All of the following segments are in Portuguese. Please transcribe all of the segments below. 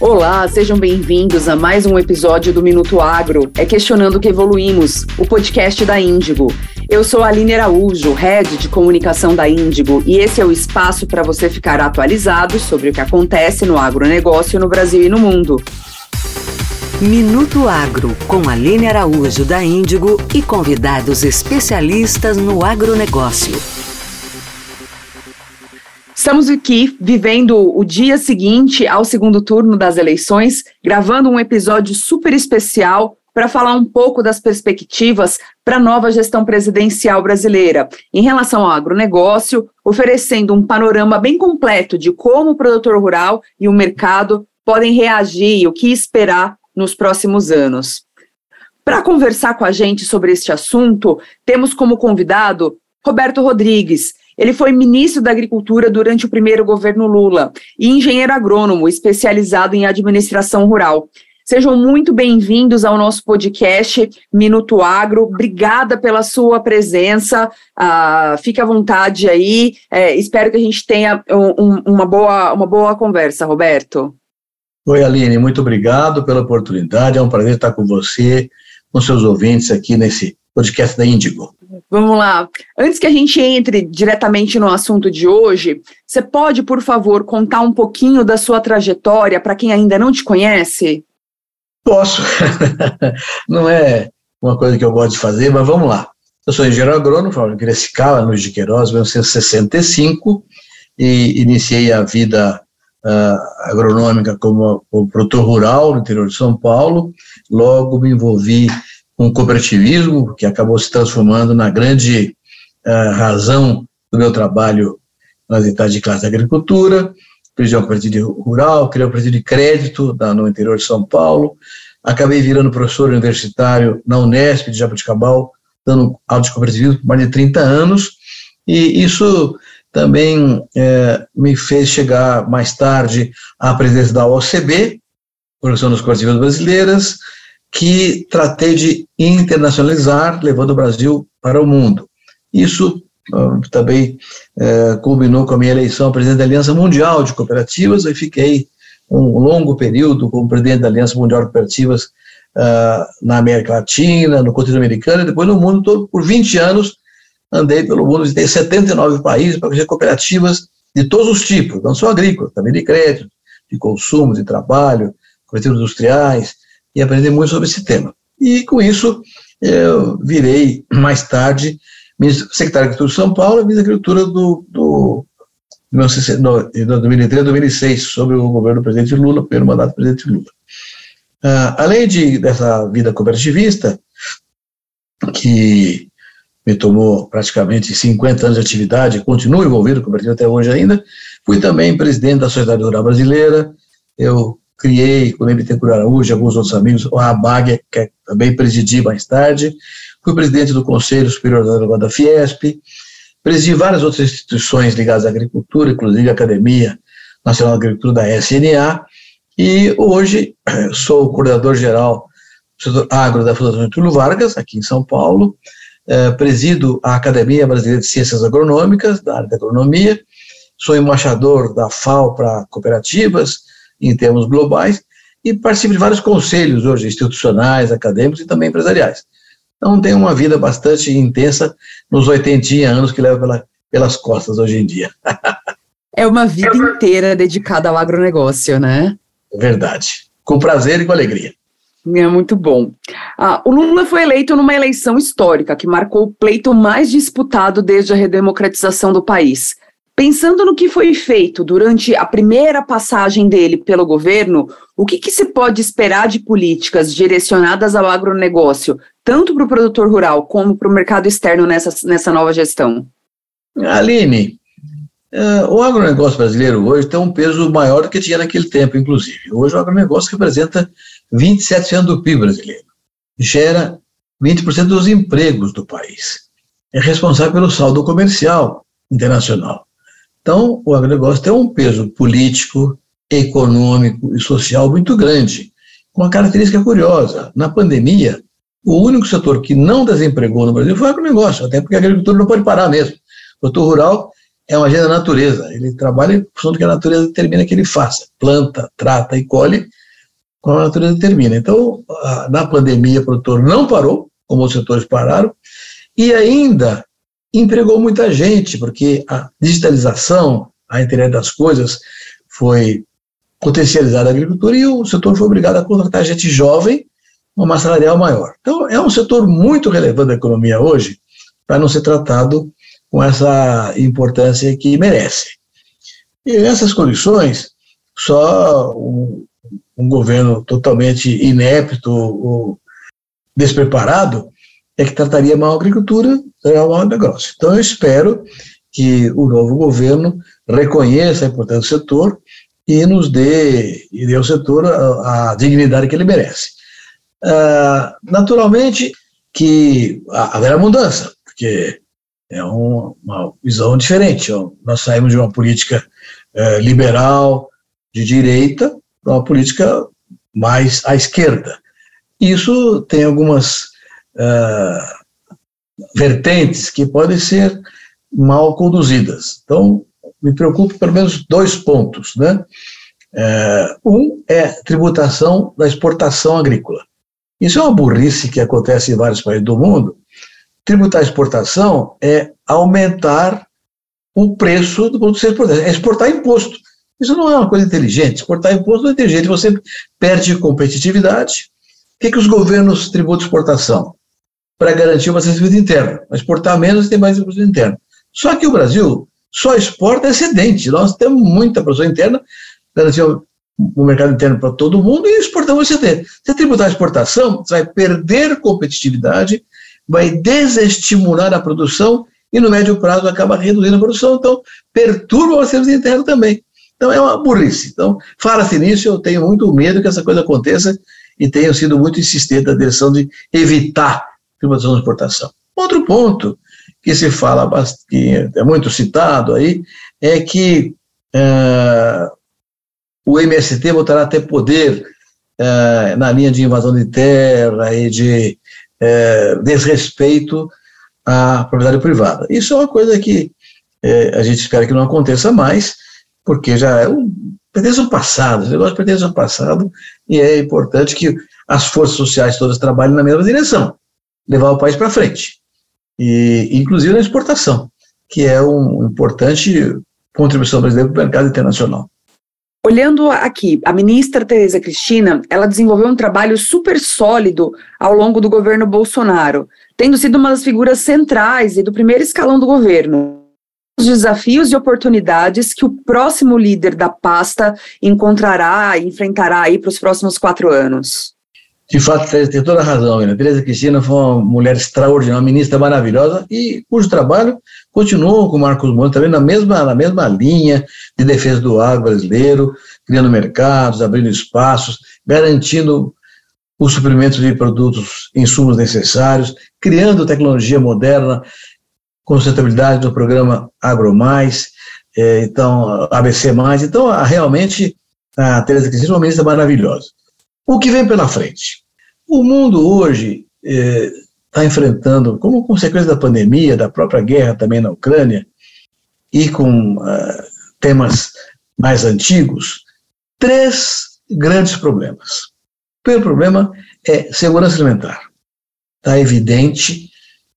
Olá, sejam bem-vindos a mais um episódio do Minuto Agro, é Questionando que Evoluímos, o podcast da Índigo. Eu sou a Aline Araújo, Head de Comunicação da Índigo, e esse é o espaço para você ficar atualizado sobre o que acontece no agronegócio no Brasil e no mundo. Minuto Agro, com Aline Araújo da Índigo e convidados especialistas no agronegócio. Estamos aqui vivendo o dia seguinte ao segundo turno das eleições, gravando um episódio super especial para falar um pouco das perspectivas para a nova gestão presidencial brasileira em relação ao agronegócio, oferecendo um panorama bem completo de como o produtor rural e o mercado podem reagir e o que esperar nos próximos anos. Para conversar com a gente sobre este assunto, temos como convidado Roberto Rodrigues, ele foi ministro da Agricultura durante o primeiro governo Lula e engenheiro agrônomo especializado em administração rural. Sejam muito bem-vindos ao nosso podcast Minuto Agro. Obrigada pela sua presença. Uh, fique à vontade aí. É, espero que a gente tenha um, uma, boa, uma boa conversa, Roberto. Oi, Aline, muito obrigado pela oportunidade. É um prazer estar com você, com seus ouvintes aqui nesse podcast da Índigo. Vamos lá. Antes que a gente entre diretamente no assunto de hoje, você pode, por favor, contar um pouquinho da sua trajetória para quem ainda não te conhece? Posso. não é uma coisa que eu gosto de fazer, mas vamos lá. Eu sou engenheiro agrônomo, falo em Piracicaba, no de Queiroz, 1965, e iniciei a vida uh, agronômica como, como produtor rural no interior de São Paulo. Logo me envolvi um cooperativismo que acabou se transformando na grande uh, razão do meu trabalho nas entidades de classe da agricultura, fiz uma cooperativa rural, criei uma cooperativa de crédito da, no interior de São Paulo, acabei virando professor universitário na Unesp de Jaboticabal, dando aula de cooperativismo por mais de 30 anos, e isso também é, me fez chegar mais tarde à presidência da OCB, Organização das Cooperativas Brasileiras, que tratei de internacionalizar, levando o Brasil para o mundo. Isso uh, também uh, culminou com a minha eleição a presidente da Aliança Mundial de Cooperativas, e fiquei um longo período como presidente da Aliança Mundial de Cooperativas uh, na América Latina, no continente americano, e depois no mundo todo, por 20 anos, andei pelo mundo, visitei 79 países para fazer cooperativas de todos os tipos, não só agrícolas, também de crédito, de consumo, de trabalho, cooperativas industriais, e aprender muito sobre esse tema. E com isso, eu virei mais tarde secretário de Agricultura de São Paulo e ministro da Agricultura do, do, do 2003 2006, sobre o governo do presidente Lula, primeiro mandato do presidente Lula. Uh, além de, dessa vida cooperativista, que me tomou praticamente 50 anos de atividade, continuo envolvido com o até hoje ainda, fui também presidente da Sociedade Rural Brasileira, eu criei, com o Bittencourt Araújo e alguns outros amigos, o ABAG, que também presidi mais tarde, fui presidente do Conselho Superior da Fiesp, presidi várias outras instituições ligadas à agricultura, inclusive a Academia Nacional de Agricultura da SNA, e hoje sou coordenador-geral do setor agro da Fundação Túlio Vargas, aqui em São Paulo, eh, presido a Academia Brasileira de Ciências Agronômicas, da área da agronomia, sou embaixador da FAO para cooperativas, em termos globais, e participo de vários conselhos hoje, institucionais, acadêmicos e também empresariais. Então, tem uma vida bastante intensa nos 80 anos que leva pela, pelas costas hoje em dia. é uma vida inteira dedicada ao agronegócio, né? É verdade. Com prazer e com alegria. É muito bom. Ah, o Lula foi eleito numa eleição histórica que marcou o pleito mais disputado desde a redemocratização do país. Pensando no que foi feito durante a primeira passagem dele pelo governo, o que, que se pode esperar de políticas direcionadas ao agronegócio, tanto para o produtor rural como para o mercado externo nessa, nessa nova gestão? Aline, uh, o agronegócio brasileiro hoje tem um peso maior do que tinha naquele tempo, inclusive. Hoje o agronegócio representa 27% do PIB brasileiro, gera 20% dos empregos do país, é responsável pelo saldo comercial internacional então, o agronegócio tem um peso político, econômico e social muito grande, com uma característica curiosa. Na pandemia, o único setor que não desempregou no Brasil foi o agronegócio, até porque a agricultura não pode parar mesmo. O setor rural é uma agenda da natureza. Ele trabalha em função do que a natureza determina que ele faça. Planta, trata e colhe como a natureza determina. Então, na pandemia, o produtor não parou, como os setores pararam, e ainda empregou muita gente, porque a digitalização, a internet das coisas, foi potencializada na agricultura e o setor foi obrigado a contratar gente jovem, uma massa salarial maior. Então, é um setor muito relevante da economia hoje, para não ser tratado com essa importância que merece. E nessas condições, só um, um governo totalmente inepto despreparado é que trataria mal a agricultura, seria mal o negócio. Então, eu espero que o novo governo reconheça a importância do setor e nos dê, e dê ao setor a, a dignidade que ele merece. Uh, naturalmente que haverá mudança, porque é um, uma visão diferente. Nós saímos de uma política uh, liberal, de direita, para uma política mais à esquerda. Isso tem algumas uh, vertentes que podem ser mal conduzidas. Então, me preocupa pelo menos dois pontos. Né? Uh, um é tributação da exportação agrícola. Isso é uma burrice que acontece em vários países do mundo. Tributar a exportação é aumentar o preço do produto ser exportado, é exportar imposto. Isso não é uma coisa inteligente. Exportar imposto não é inteligente, você perde competitividade. O que, que os governos tributam exportação? Para garantir uma acessibilidade interna. Exportar menos e ter mais imposto interno. Só que o Brasil só exporta excedente. Nós temos muita produção interna, garantir o mercado interno para todo mundo e exportamos excedente. Se tributar a exportação, você vai perder competitividade, vai desestimular a produção e no médio prazo acaba reduzindo a produção, então perturba o acessibilidade interno também. Então é uma burrice. Então, fala-se nisso, eu tenho muito medo que essa coisa aconteça e tenho sido muito insistente na direção de evitar privatização de exportação. Outro ponto que se fala, que é muito citado aí, é que uh, o MST voltará a ter poder uh, na linha de invasão de terra e de uh, desrespeito à propriedade privada. Isso é uma coisa que a gente espera que não aconteça mais, porque já é um, pertence ao passado, esse negócio pertence ao passado, e é importante que as forças sociais todas trabalhem na mesma direção, levar o país para frente, e inclusive na exportação, que é uma importante contribuição brasileira para o mercado internacional. Olhando aqui, a ministra Tereza Cristina, ela desenvolveu um trabalho super sólido ao longo do governo Bolsonaro, tendo sido uma das figuras centrais e do primeiro escalão do governo os desafios e oportunidades que o próximo líder da pasta encontrará e enfrentará aí para os próximos quatro anos? De fato, tem toda a razão, Ana. Tereza Cristina foi uma mulher extraordinária, uma ministra maravilhosa e cujo trabalho continuou com o Marcos Monte também na mesma, na mesma linha de defesa do agro brasileiro, criando mercados, abrindo espaços, garantindo os suprimentos de produtos, insumos necessários, criando tecnologia moderna com sustentabilidade do programa AgroMais, é, então, ABC+, então, a, realmente, a Tereza Cristina é uma ministra maravilhosa. O que vem pela frente? O mundo hoje está é, enfrentando, como consequência da pandemia, da própria guerra também na Ucrânia, e com uh, temas mais antigos, três grandes problemas. O primeiro problema é segurança alimentar. Está evidente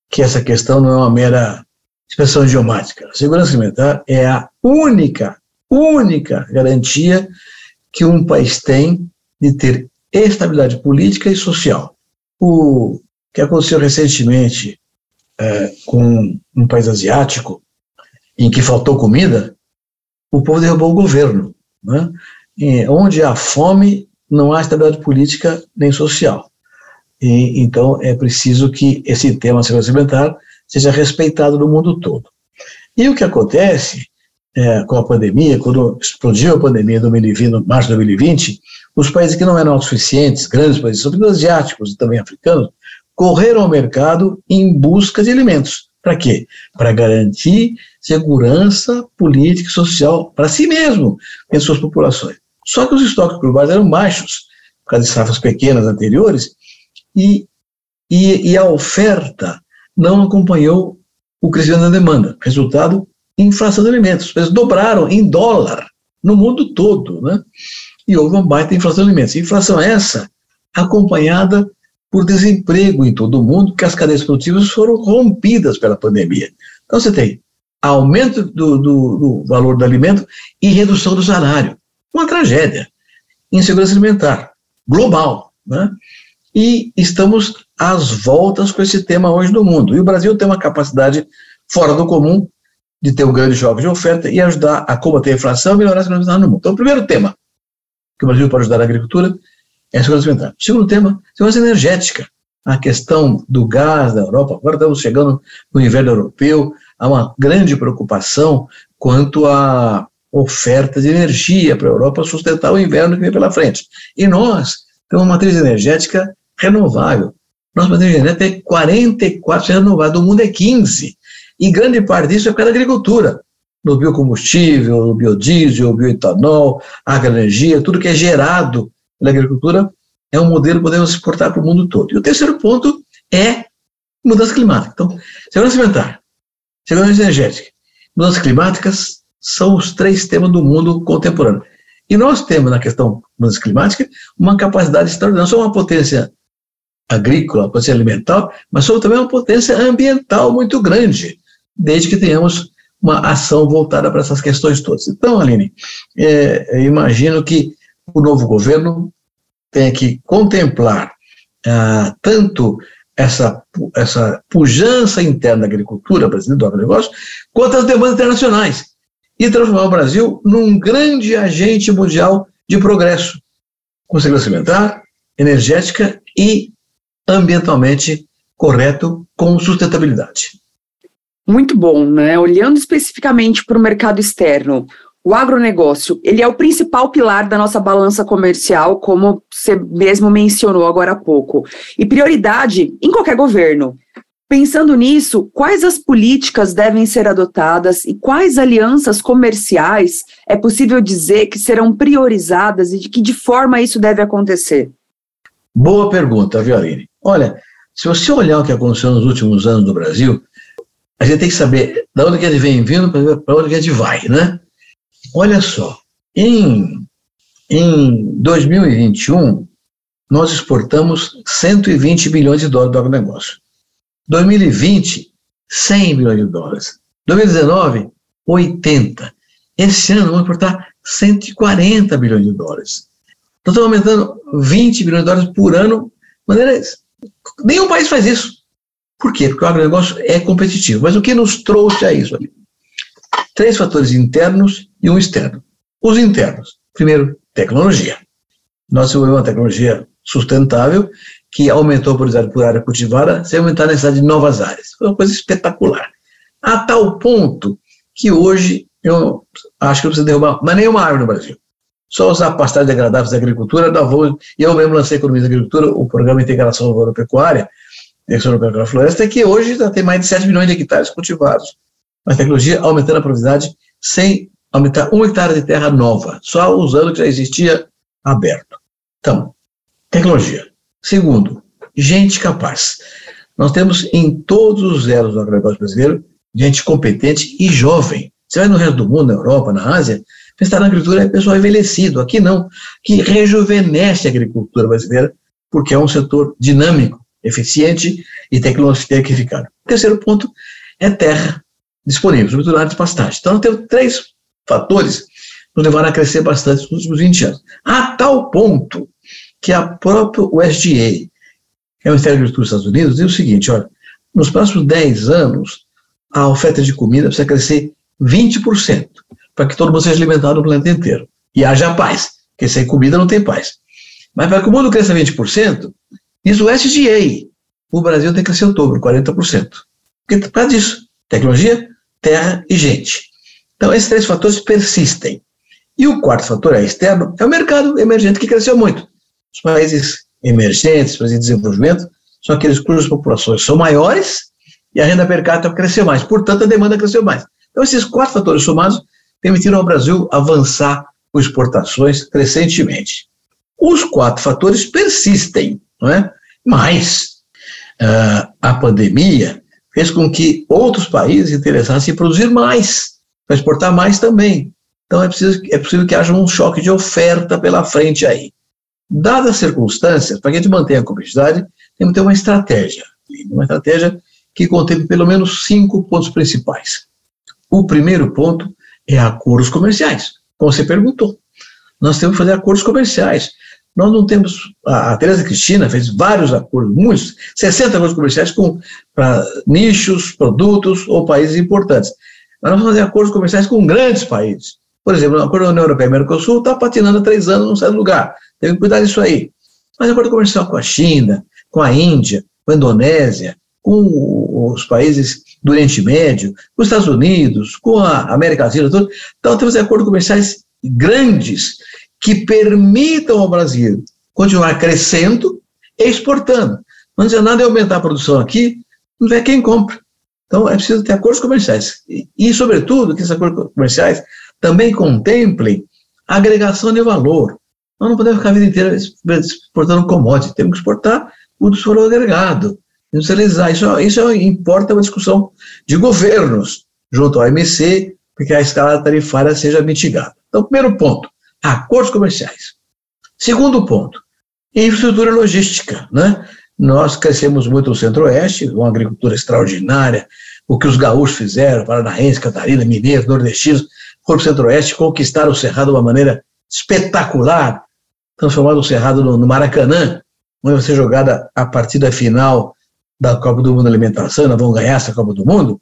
que essa questão não é uma mera expressão idiomática. A segurança alimentar é a única, única garantia que um país tem de ter estabilidade política e social. O que aconteceu recentemente é, com um país asiático, em que faltou comida, o povo derrubou o governo. Né? E onde há fome, não há estabilidade política nem social. E, então, é preciso que esse tema segurança alimentar seja respeitado no mundo todo. E o que acontece é, com a pandemia, quando explodiu a pandemia em 2020, março de 2020, os países que não eram autossuficientes, grandes países, sobretudo asiáticos e também africanos, correram ao mercado em busca de alimentos. Para quê? Para garantir segurança política e social para si mesmo, em suas populações. Só que os estoques globais eram baixos, por causa de safras pequenas anteriores, e, e, e a oferta não acompanhou o crescimento da demanda. Resultado, inflação de alimentos. Os preços dobraram em dólar no mundo todo, né? E houve uma baita inflação de alimentos. Inflação essa acompanhada por desemprego em todo o mundo, porque as cadeias produtivas foram rompidas pela pandemia. Então você tem aumento do, do, do valor do alimento e redução do salário. Uma tragédia. Insegurança alimentar, global. Né? E estamos às voltas com esse tema hoje no mundo. E o Brasil tem uma capacidade fora do comum de ter um grande choque de oferta e ajudar a combater a inflação e melhorar a segurança no mundo. Então, o primeiro tema que o Brasil pode ajudar a agricultura é a segurança alimentar. O segundo tema, segurança energética. A questão do gás da Europa, agora estamos chegando no inverno europeu, há uma grande preocupação quanto à oferta de energia para a Europa sustentar o inverno que vem pela frente. E nós temos uma matriz energética renovável. Nossa matriz energética é 44% renovável, do mundo é 15%. E grande parte disso é por causa da agricultura. No biocombustível, no biodiesel, bioetanol, agroenergia, tudo que é gerado pela agricultura é um modelo que podemos exportar para o mundo todo. E o terceiro ponto é mudança climática. Então, segurança alimentar, segurança energética, mudanças climáticas são os três temas do mundo contemporâneo. E nós temos, na questão mudança climática, uma capacidade extraordinária. Somos uma potência agrícola, uma potência alimentar, mas somos também uma potência ambiental muito grande, desde que tenhamos uma ação voltada para essas questões todas. Então, Aline, é, imagino que o novo governo tenha que contemplar ah, tanto essa, essa pujança interna da agricultura brasileira, do agronegócio, quanto as demandas internacionais, e transformar o Brasil num grande agente mundial de progresso, com segurança alimentar, energética e ambientalmente correto, com sustentabilidade. Muito bom, né? Olhando especificamente para o mercado externo, o agronegócio, ele é o principal pilar da nossa balança comercial, como você mesmo mencionou agora há pouco. E prioridade em qualquer governo. Pensando nisso, quais as políticas devem ser adotadas e quais alianças comerciais é possível dizer que serão priorizadas e de que de forma isso deve acontecer? Boa pergunta, Violine. Olha, se você olhar o que aconteceu nos últimos anos no Brasil, a gente tem que saber de onde que ele vem vindo para onde que gente vai, né? Olha só, em, em 2021, nós exportamos 120 bilhões de dólares do agronegócio. 2020, 100 bilhões de dólares. 2019, 80. Esse ano vamos exportar 140 bilhões de dólares. Então estamos aumentando 20 bilhões de dólares por ano. Maneira, nenhum país faz isso. Por quê? Porque o agronegócio é competitivo. Mas o que nos trouxe a isso? Três fatores internos e um externo. Os internos. Primeiro, tecnologia. Nós desenvolvemos uma tecnologia sustentável que aumentou a produtividade por área cultivada sem aumentar a necessidade de novas áreas. Foi uma coisa espetacular. A tal ponto que hoje eu acho que não precisa derrubar mas nenhuma árvore no Brasil. Só usar pastagem degradáveis da agricultura, da vou, e eu mesmo lancei Economia da Agricultura, o Programa de Integração Agropecuária, Direção Europeia da Floresta, que hoje já tem mais de 7 milhões de hectares cultivados. Uma tecnologia aumentando a produtividade sem aumentar um hectare de terra nova, só usando o que já existia aberto. Então, tecnologia. Segundo, gente capaz. Nós temos em todos os elos do agronegócio brasileiro gente competente e jovem. Você vai no resto do mundo, na Europa, na Ásia, pensar na agricultura é pessoal envelhecido. Aqui não, que rejuvenesce a agricultura brasileira, porque é um setor dinâmico, eficiente e tecnificado. O terceiro ponto é terra disponível, de pastagem. Então, temos três fatores que nos levaram a crescer bastante nos últimos 20 anos. A tal ponto que a própria USDA, que é o Ministério da Agricultura dos Estados Unidos, diz o seguinte, olha, nos próximos 10 anos, a oferta de comida precisa crescer 20%, para que todo mundo seja alimentado no planeta inteiro. E haja paz, porque sem comida não tem paz. Mas para que o mundo cresça 20%, diz o SDA, o Brasil tem que crescer o dobro, 40%. Porque por causa disso, tecnologia, terra e gente. Então, esses três fatores persistem. E o quarto fator é externo, é o mercado emergente que cresceu muito. Os países emergentes, países de desenvolvimento, são aqueles cujas populações são maiores e a renda per capita cresceu mais. Portanto, a demanda cresceu mais. Então, esses quatro fatores somados permitiram ao Brasil avançar com exportações crescentemente. Os quatro fatores persistem, não é? Mas uh, a pandemia fez com que outros países interessassem em produzir mais Para exportar mais também. Então é, preciso, é possível que haja um choque de oferta pela frente aí. Dadas as circunstâncias, para que a gente mantenha a competitividade, temos que ter uma estratégia. Uma estratégia que contém pelo menos cinco pontos principais. O primeiro ponto é acordos comerciais, como você perguntou. Nós temos que fazer acordos comerciais. Nós não temos. A, Tereza Cristina fez vários acordos, muitos, 60 acordos comerciais com para nichos, produtos ou países importantes. Nós vamos fazer acordos comerciais com grandes países. Por exemplo, o acordo da União Europeia e Mercosul está patinando há três anos, não sai do lugar. Tem que cuidar disso aí. Mas acordo comercial com a China, com a Índia, com a Indonésia, com os países do Oriente Médio, com os Estados Unidos, com a América Latina, tudo. Então, temos acordos comerciais grandes que permitam ao Brasil continuar crescendo e exportando. Não adianta nada aumentar a produção aqui, não vê quem compra. Então, é preciso ter acordos comerciais. E, e, sobretudo, que esses acordos comerciais também contemplem agregação de valor. Nós não podemos ficar a vida inteira exportando commodity, temos que exportar o do valor agregado, industrializar. Isso, isso importa uma discussão de governos junto ao OMC, porque a escala tarifária seja mitigada. Então, primeiro ponto, acordos comerciais. Segundo ponto, infraestrutura logística. Né? Nós crescemos muito no Centro-Oeste, uma agricultura extraordinária, o que os gaúchos fizeram, paranaense, catarina, mineiros, nordestinos, foram para o Centro-Oeste, conquistaram o Cerrado de uma maneira espetacular, transformando o Cerrado no, no Maracanã, onde vai ser jogada a partida final da Copa do Mundo Alimentação, nós vamos ganhar essa Copa do Mundo,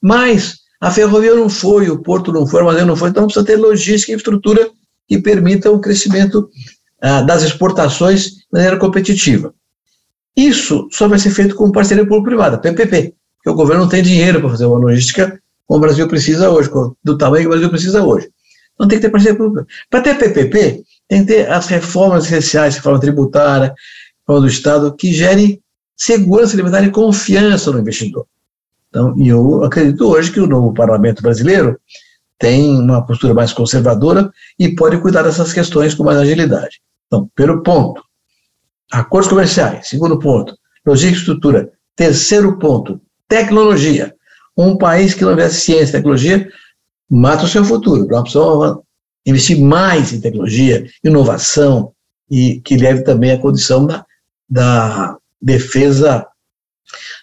mas a ferrovia não foi, o porto não foi, o armazém não foi, então precisa ter logística e infraestrutura que permita o crescimento ah, das exportações de maneira competitiva. Isso só vai ser feito com parceria público-privada, PPP, porque o governo não tem dinheiro para fazer uma logística como o Brasil precisa hoje, do tamanho que o Brasil precisa hoje. Então tem que ter parceria pública. Para ter PPP, tem que ter as reformas essenciais, reforma tributária, reforma do Estado, que gerem segurança alimentar e confiança no investidor. Então, eu acredito hoje que o novo parlamento brasileiro tem uma postura mais conservadora e pode cuidar dessas questões com mais agilidade. Então, primeiro ponto, acordos comerciais. Segundo ponto, logística e estrutura. Terceiro ponto, tecnologia. Um país que não investe ciência e tecnologia mata o seu futuro. Nós precisamos investir mais em tecnologia, inovação, e que leve também à condição da, da defesa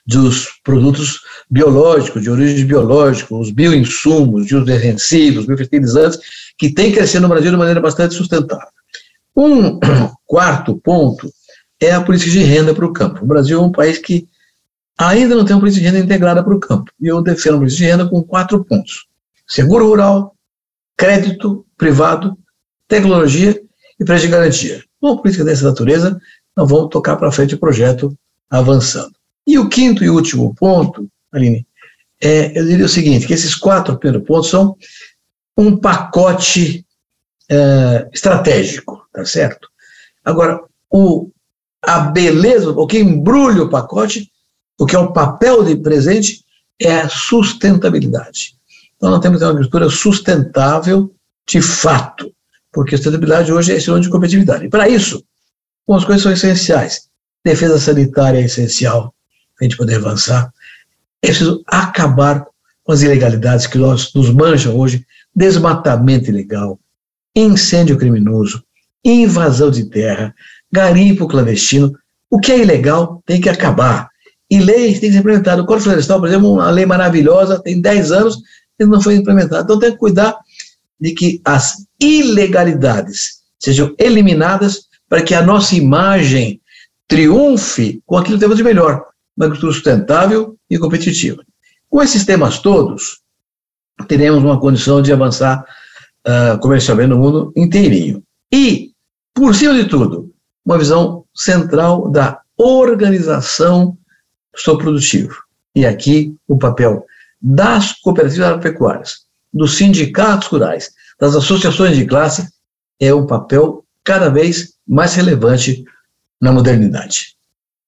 dos produtos biológicos, de origem biológica, os bioinsumos, de os defensivos, biofertilizantes, que tem crescer no Brasil de maneira bastante sustentável. Um quarto ponto é a política de renda para o campo. O Brasil é um país que ainda não tem uma política de renda integrada para o campo. E eu defendo uma política de renda com quatro pontos: seguro rural, crédito privado, tecnologia e prédio de garantia. Uma política dessa natureza, nós vamos tocar para frente o projeto avançando. E o quinto e último ponto, Aline, é, eu diria o seguinte, que esses quatro primeiros pontos são um pacote é, estratégico, tá certo? Agora, o, a beleza, o que embrulha o pacote, o que é o papel de presente, é a sustentabilidade. Então, nós temos uma agricultura sustentável de fato, porque sustentabilidade hoje é sinônimo de competitividade. E para isso, algumas coisas são essenciais. Defesa sanitária é essencial, a gente poder avançar. É preciso acabar com as ilegalidades que nós, nos mancham hoje, desmatamento ilegal, incêndio criminoso, invasão de terra, garimpo clandestino. O que é ilegal tem que acabar. E leis têm que ser implementadas. O Código Florestal, por exemplo, uma lei maravilhosa, tem 10 anos e não foi implementada. Então tem que cuidar de que as ilegalidades sejam eliminadas para que a nossa imagem triunfe com aquilo que temos de melhor, uma agricultura sustentável e competitiva. Com esses temas todos, teremos uma condição de avançar uh, comercialmente no mundo inteirinho. E, por cima de tudo, uma visão central da organização do produtivo. E aqui o papel das cooperativas agropecuárias, dos sindicatos rurais, das associações de classe, é um papel cada vez mais relevante na modernidade.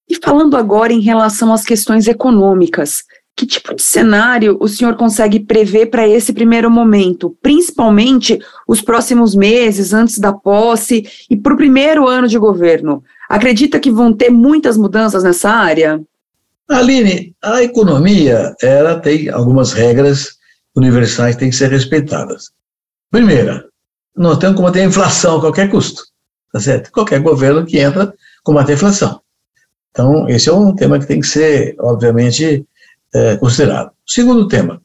E falando agora em relação às questões econômicas, que tipo de cenário o senhor consegue prever para esse primeiro momento, principalmente os próximos meses antes da posse e para o primeiro ano de governo? Acredita que vão ter muitas mudanças nessa área? Aline, a economia ela tem algumas regras universais têm que ser respeitadas. Primeira, nós temos que combater a inflação a qualquer custo, tá certo? Qualquer governo que entra combate a inflação. Então, esse é um tema que tem que ser, obviamente, é, considerado. Segundo tema,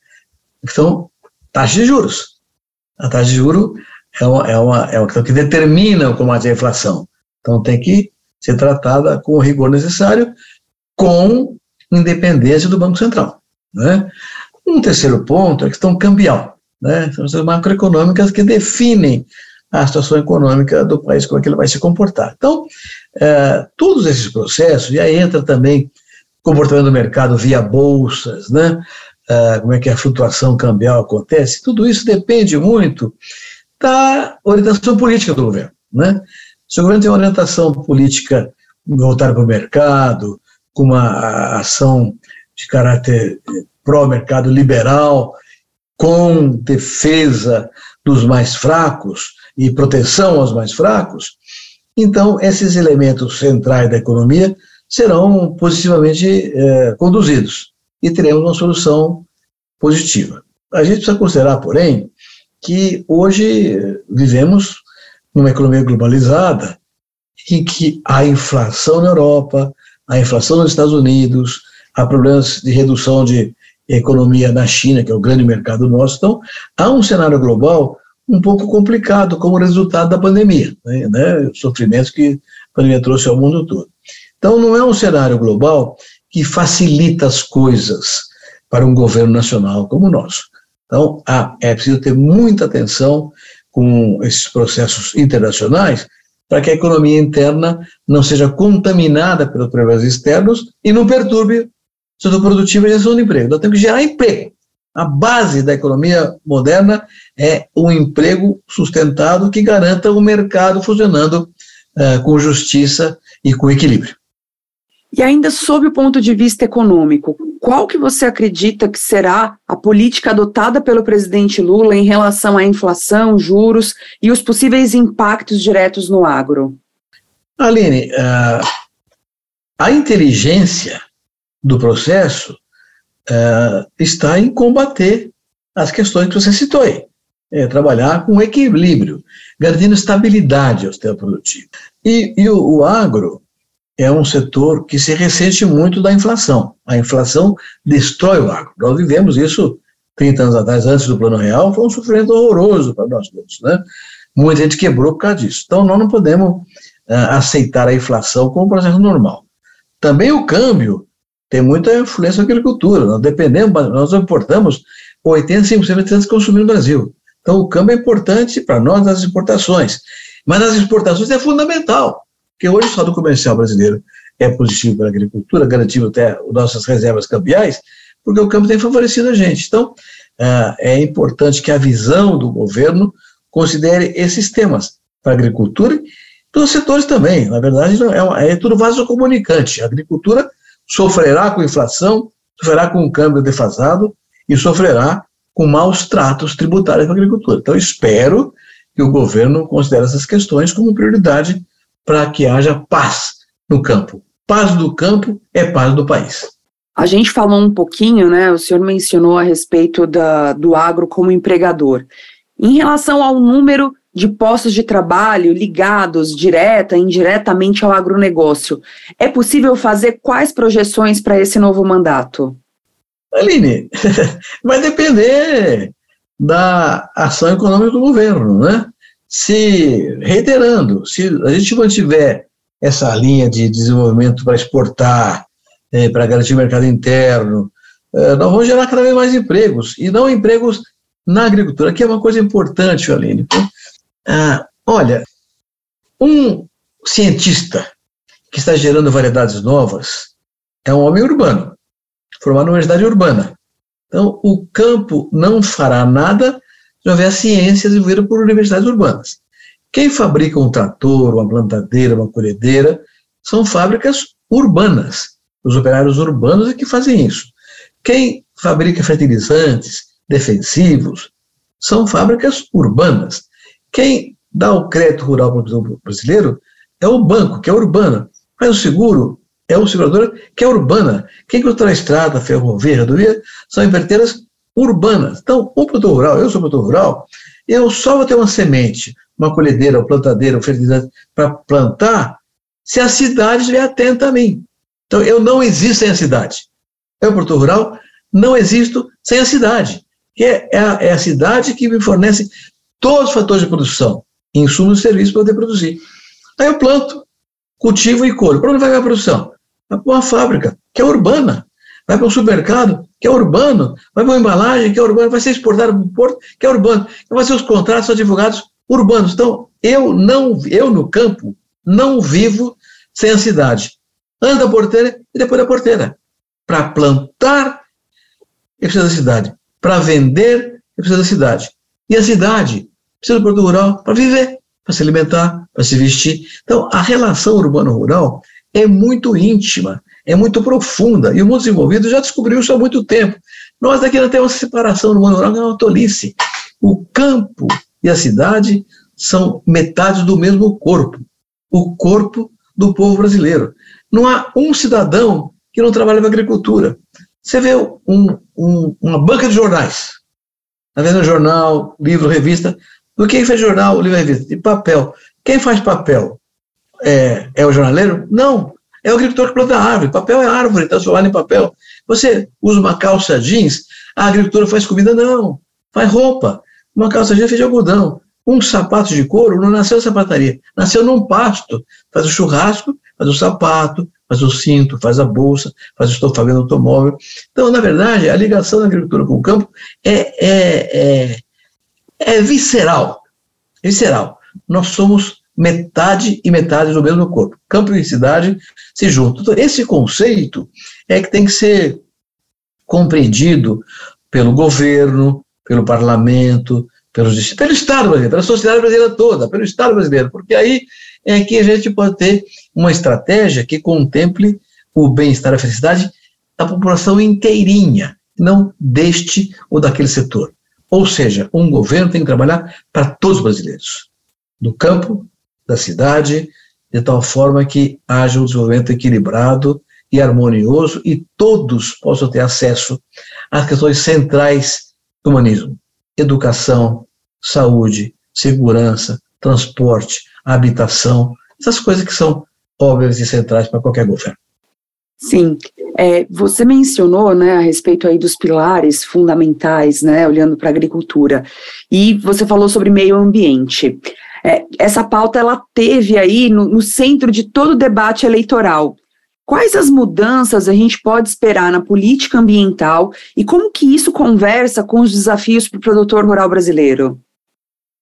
então, taxa de juros. A taxa de juros é uma, é uma, é uma questão que determina o combate à inflação. Então, tem que ser tratada com o rigor necessário, com independência do Banco Central. Né? Um terceiro ponto é a questão cambial. Né? São as macroeconômicas que definem a situação econômica do país, como é que ele vai se comportar. Então, é, todos esses processos, e aí entra também comportamento do mercado via bolsas, né? É, como é que a flutuação cambial acontece, tudo isso depende muito da orientação política do governo. Né? Se o governo tem uma orientação política voltada para o mercado, com uma ação de caráter pró-mercado liberal, com defesa dos mais fracos e proteção aos mais fracos, então esses elementos centrais da economia serão positivamente é, conduzidos e teremos uma solução positiva. A gente precisa considerar, porém, que hoje vivemos numa economia globalizada em que a inflação na Europa, a inflação nos Estados Unidos, há problemas de redução de economia na China, que é o grande mercado nosso. Então, há um cenário global um pouco complicado como resultado da pandemia, né, né, os sofrimentos que a pandemia trouxe ao mundo todo. Então, não é um cenário global que facilita as coisas para um governo nacional como o nosso. Então, há, é preciso ter muita atenção com esses processos internacionais para que a economia interna não seja contaminada pelos problemas externos e não perturbe o setor produtivo e a geração de emprego. Nós temos que gerar emprego. A base da economia moderna é um emprego sustentado que garanta o mercado funcionando uh, com justiça e com equilíbrio. E ainda sob o ponto de vista econômico, qual que você acredita que será a política adotada pelo presidente Lula em relação à inflação, juros e os possíveis impactos diretos no agro? Aline, uh, a inteligência do processo uh, está em combater as questões que você citou aí. É, trabalhar com equilíbrio, garantindo estabilidade ao sistema produtivo. E, e o, o agro é um setor que se ressente muito da inflação. A inflação destrói o agro. Nós vivemos isso 30 anos atrás, antes do Plano Real, foi um sofrimento horroroso para nós todos. Né? Muita gente quebrou por causa disso. Então, nós não podemos uh, aceitar a inflação como um processo normal. Também o câmbio tem muita influência na agricultura. Nós dependemos, nós importamos 85% do que consumimos no Brasil. Então, o câmbio é importante para nós nas exportações. Mas nas exportações é fundamental, porque hoje o saldo comercial brasileiro é positivo para a agricultura, garantindo até nossas reservas cambiais, porque o câmbio tem favorecido a gente. Então, é importante que a visão do governo considere esses temas para a agricultura e dos setores também. Na verdade, é, é tudo vaso comunicante. A agricultura sofrerá com inflação, sofrerá com um câmbio defasado e sofrerá com maus tratos tributários na agricultura. Então, espero que o governo considere essas questões como prioridade para que haja paz no campo. Paz do campo é paz do país. A gente falou um pouquinho, né? O senhor mencionou a respeito da, do agro como empregador. Em relação ao número de postos de trabalho ligados direta e indiretamente ao agronegócio, é possível fazer quais projeções para esse novo mandato? Aline, vai depender da ação econômica do governo, né? Se, reiterando, se a gente mantiver essa linha de desenvolvimento para exportar, é, para garantir o mercado interno, é, nós vamos gerar cada vez mais empregos, e não empregos na agricultura, que é uma coisa importante, Aline. Ah, olha, um cientista que está gerando variedades novas é um homem urbano formar uma universidade urbana. Então, o campo não fará nada se houver ciência desenvolvida por universidades urbanas. Quem fabrica um trator, uma plantadeira, uma colhedeira, são fábricas urbanas. Os operários urbanos é que fazem isso. Quem fabrica fertilizantes, defensivos, são fábricas urbanas. Quem dá o crédito rural para o brasileiro é o banco, que é urbano. Mas o seguro é uma seguradora que é urbana. Quem constrói estrada, ferrovia, rodovia, são empreiteiras urbanas. Então, o produtor rural, eu sou produtor rural, eu só vou ter uma semente, uma colhedeira, uma plantadeira, um fertilizante para plantar se a cidade estiver atenta a mim. Então, eu não existo sem a cidade. Eu, produtor rural, não existo sem a cidade, que é, é, a, é a cidade que me fornece todos os fatores de produção, insumos e serviços para poder produzir. Aí eu planto, cultivo e colho. Para onde vai a produção? Vai para uma fábrica, que é urbana. Vai para um supermercado, que é urbano. Vai para uma embalagem, que é urbana. Vai ser exportado para o porto, que é urbano. Então, vai ser os contratos advogados urbanos. Então, eu não, eu no campo, não vivo sem a cidade. Anda a porteira e depois da porteira. Para plantar, é preciso da cidade. Para vender, é preciso da cidade. E a cidade precisa do produto rural para viver, para se alimentar, para se vestir. Então, a relação urbano-rural é muito íntima, é muito profunda, e o mundo desenvolvido já descobriu isso há muito tempo. Nós daqui não temos separação no mundo rural, que é uma tolice. O campo e a cidade são metades do mesmo corpo, o corpo do povo brasileiro. Não há um cidadão que não trabalha na agricultura. Você vê um, um, uma banca de jornais, está vendo jornal, livro, revista, do que faz jornal, livro, revista? De papel. Quem faz papel? É, é o jornaleiro? Não, é o agricultor que planta árvore. Papel é árvore, está solado em papel. Você usa uma calça jeans, a agricultura faz comida? Não, faz roupa. Uma calça jeans feita de algodão. Um sapato de couro não nasceu na sapataria, nasceu num pasto. Faz o churrasco, faz o sapato, faz o cinto, faz a bolsa, faz o estofamento do automóvel. Então, na verdade, a ligação da agricultura com o campo é, é, é, é visceral. Visceral. Nós somos metade e metade do mesmo corpo. Campo e cidade se juntam. Então, esse conceito é que tem que ser compreendido pelo governo, pelo parlamento, pelos, pelo Estado brasileiro, pela sociedade brasileira toda, pelo Estado brasileiro, porque aí é que a gente pode ter uma estratégia que contemple o bem-estar e a felicidade da população inteirinha, não deste ou daquele setor. Ou seja, um governo tem que trabalhar para todos os brasileiros, do campo, da cidade, de tal forma que haja um desenvolvimento equilibrado e harmonioso e todos possam ter acesso às questões centrais do humanismo: educação, saúde, segurança, transporte, habitação, essas coisas que são óbvias e centrais para qualquer governo. Sim, é, você mencionou, né, a respeito aí dos pilares fundamentais, né, olhando para a agricultura, e você falou sobre meio ambiente. É, essa pauta ela teve aí no, no centro de todo o debate eleitoral. Quais as mudanças a gente pode esperar na política ambiental e como que isso conversa com os desafios para o produtor rural brasileiro?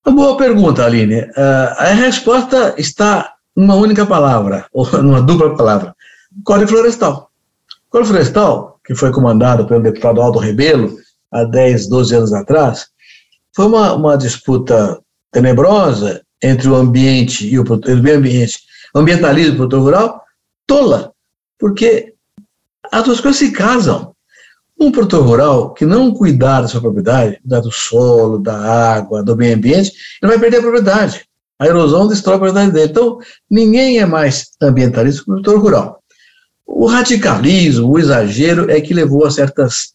Uma boa pergunta, Aline. Uh, a resposta está numa única palavra, ou numa dupla palavra: Código Florestal. O Código Florestal, que foi comandado pelo deputado Aldo Rebelo há 10, 12 anos atrás, foi uma, uma disputa tenebrosa entre o ambiente e o, o meio ambiente, o ambientalismo e o produtor rural, tola, porque as duas coisas se casam. Um produtor rural que não cuidar da sua propriedade, cuidar do solo, da água, do meio ambiente, ele vai perder a propriedade. A erosão destrói a propriedade dele. Então, ninguém é mais ambientalista que o produtor rural. O radicalismo, o exagero é que levou a certas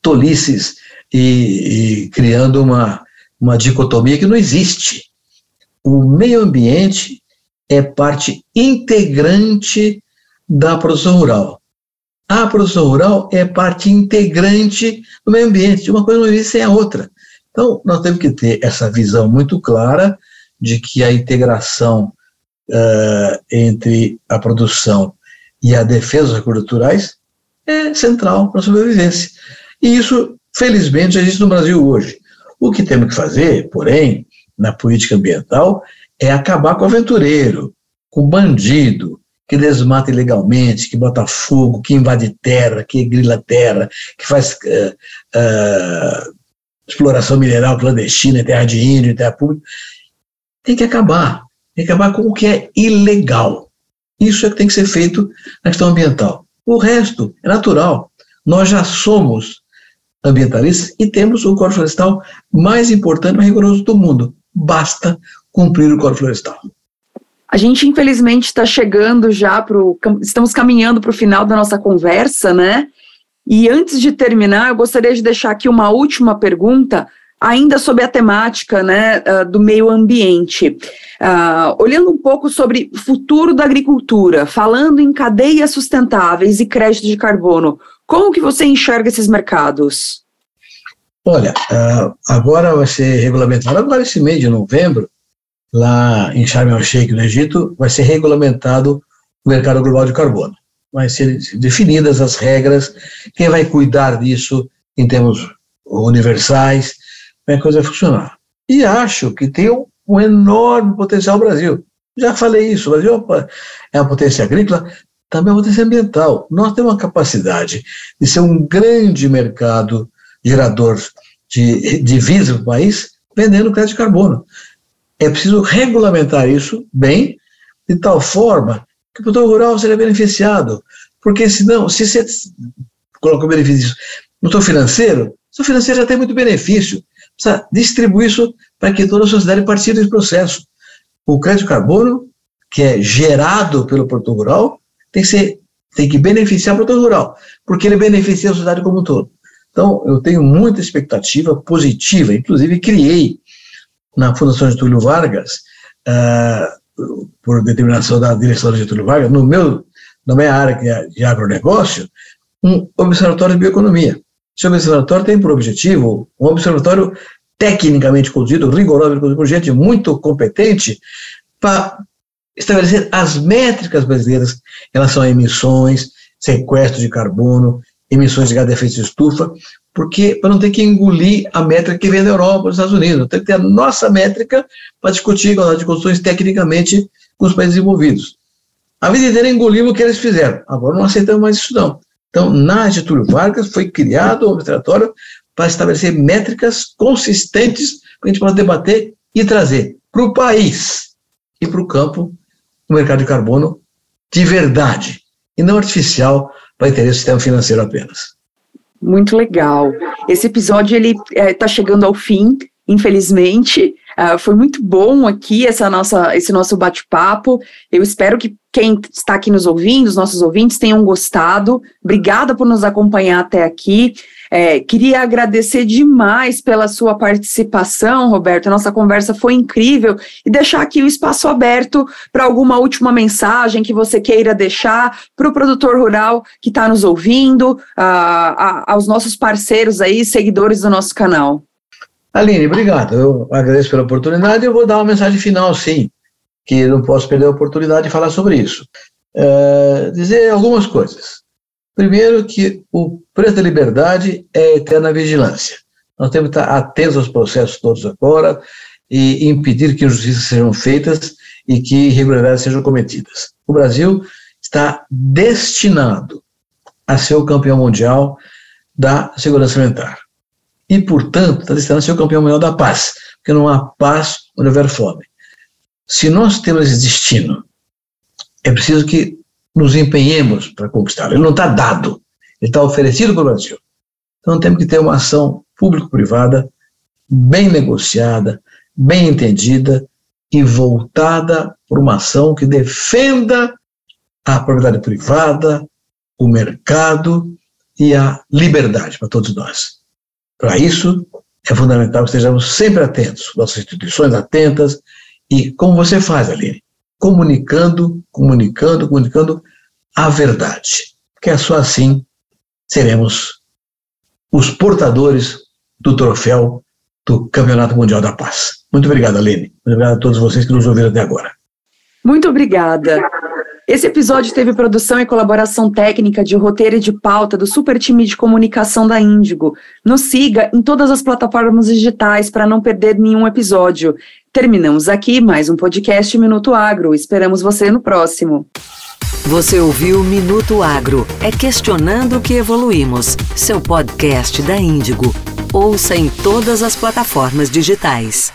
tolices e, e criando uma, uma dicotomia que não existe. O meio ambiente é parte integrante da produção rural a produção rural é parte integrante do meio ambiente. Uma coisa não existe sem a outra. Então, nós temos que ter essa visão muito clara de que a integração uh, entre a produção e a defesa dos culturais é central para a sobrevivência. E isso, felizmente, existe no Brasil hoje. O que temos que fazer, porém, na política ambiental, é acabar com o aventureiro, com o bandido, que desmata ilegalmente, que bota fogo, que invade terra, que grila terra, que faz uh, uh, exploração mineral clandestina em terra de índio, em terra pública, tem que acabar. Tem que acabar com o que é ilegal. Isso é que tem que ser feito na questão ambiental. O resto é natural. Nós já somos ambientalistas e temos o Código Florestal mais importante e mais rigoroso do mundo. Basta cumprir o Código Florestal. A gente, infelizmente, está chegando já para o. Estamos caminhando para o final da nossa conversa, né? E antes de terminar, eu gostaria de deixar aqui uma última pergunta, ainda sobre a temática né, uh, do meio ambiente. Uh, olhando um pouco sobre futuro da agricultura, falando em cadeias sustentáveis e crédito de carbono, como que você enxerga esses mercados? Olha, uh, agora vai ser regulamentado, agora esse mês de novembro, lá em Sharm el-Sheikh, no Egito, vai ser regulamentado o mercado global de carbono. Vai ser definidas as regras, quem vai cuidar disso em termos universais, como é que a coisa vai funcionar. E acho que tem um, um enorme potencial Brasil. Já falei isso, o Brasil é uma potência agrícola, também é uma potência ambiental. Nós temos uma capacidade de ser um grande mercado gerador de divisa para o país, vendendo crédito de carbono. É preciso regulamentar isso bem, de tal forma que o produtor rural seja beneficiado. Porque senão, se você coloca o benefício no seu financeiro, seu financeiro já tem muito benefício. Precisa distribuir isso para que toda a sociedade participe desse processo. O crédito carbono, que é gerado pelo produtor rural, tem que, ser, tem que beneficiar o produtor rural, porque ele beneficia a sociedade como um todo. Então, eu tenho muita expectativa positiva, inclusive criei na Fundação Getúlio Vargas, uh, por determinação da direção de Getúlio Vargas, no meu, na minha área é de agronegócio, um observatório de bioeconomia. Esse observatório tem por objetivo um observatório tecnicamente conduzido, rigorosamente conduzido por gente muito competente, para estabelecer as métricas brasileiras em relação a emissões, sequestro de carbono, emissões de gás de efeito de estufa, porque para não ter que engolir a métrica que vem da Europa, dos Estados Unidos, tem que ter a nossa métrica para discutir igualdade de condições tecnicamente com os países desenvolvidos. A vida inteira engolimos o que eles fizeram, agora não aceitamos mais isso não. Então, na Getúlio Vargas foi criado um observatório para estabelecer métricas consistentes para a gente poder debater e trazer para o país e para o campo o mercado de carbono de verdade e não artificial para interesse do sistema financeiro apenas. Muito legal. Esse episódio ele está é, tá chegando ao fim, infelizmente. Uh, foi muito bom aqui essa nossa, esse nosso bate-papo. Eu espero que quem está aqui nos ouvindo, os nossos ouvintes, tenham gostado. Obrigada por nos acompanhar até aqui. É, queria agradecer demais pela sua participação, Roberto. A nossa conversa foi incrível e deixar aqui o espaço aberto para alguma última mensagem que você queira deixar para o produtor rural que está nos ouvindo, a, a, aos nossos parceiros aí, seguidores do nosso canal. Aline, obrigado. Eu agradeço pela oportunidade eu vou dar uma mensagem final, sim, que não posso perder a oportunidade de falar sobre isso. É, dizer algumas coisas. Primeiro, que o preço da liberdade é eterna vigilância. Nós temos que estar atentos aos processos todos agora e impedir que injustiças sejam feitas e que irregularidades sejam cometidas. O Brasil está destinado a ser o campeão mundial da segurança alimentar. E, portanto, está destinado a ser o campeão mundial da paz, porque não há paz onde houver fome. Se nós temos esse destino, é preciso que nos empenhemos para conquistá-lo. Ele não está dado, está oferecido para o Brasil. Então temos que ter uma ação público-privada bem negociada, bem entendida e voltada para uma ação que defenda a propriedade privada, o mercado e a liberdade para todos nós. Para isso, é fundamental que estejamos sempre atentos, nossas instituições atentas, e como você faz, Aline? comunicando, comunicando, comunicando a verdade. Porque é só assim seremos os portadores do troféu do Campeonato Mundial da Paz. Muito obrigado, Aline. Muito obrigado a todos vocês que nos ouviram até agora. Muito obrigada. Esse episódio teve produção e colaboração técnica de roteiro e de pauta do super time de comunicação da Índigo. Nos siga em todas as plataformas digitais para não perder nenhum episódio. Terminamos aqui mais um podcast Minuto Agro. Esperamos você no próximo. Você ouviu Minuto Agro. É questionando que evoluímos. Seu podcast da Índigo. Ouça em todas as plataformas digitais.